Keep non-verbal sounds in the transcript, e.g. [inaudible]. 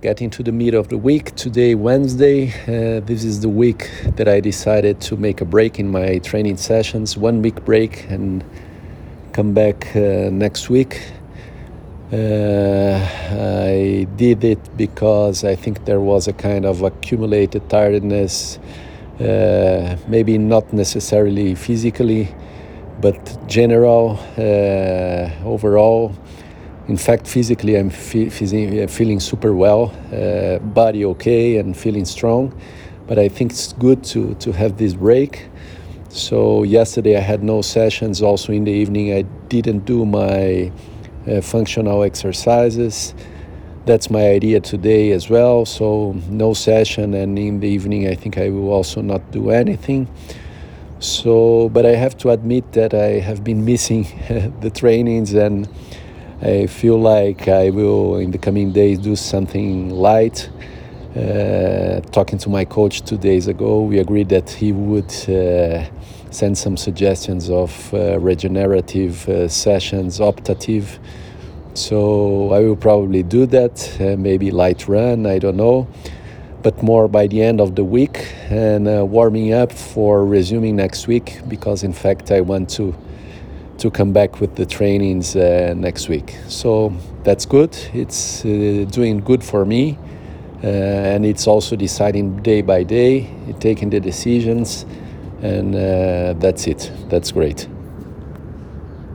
getting to the middle of the week. Today, Wednesday. Uh, this is the week that I decided to make a break in my training sessions, one week break, and come back uh, next week. Uh, I did it because I think there was a kind of accumulated tiredness, uh, maybe not necessarily physically, but general, uh, overall in fact, physically, I'm fe- feeling super well, uh, body okay, and feeling strong. But I think it's good to, to have this break. So, yesterday I had no sessions. Also, in the evening, I didn't do my uh, functional exercises. That's my idea today as well. So, no session, and in the evening, I think I will also not do anything. So, but I have to admit that I have been missing [laughs] the trainings and I feel like I will, in the coming days, do something light. Uh, talking to my coach two days ago, we agreed that he would uh, send some suggestions of uh, regenerative uh, sessions, optative. So I will probably do that, uh, maybe light run, I don't know, but more by the end of the week and uh, warming up for resuming next week because, in fact, I want to to come back with the trainings uh, next week. So that's good. It's uh, doing good for me. Uh, and it's also deciding day by day, taking the decisions, and uh, that's it. That's great.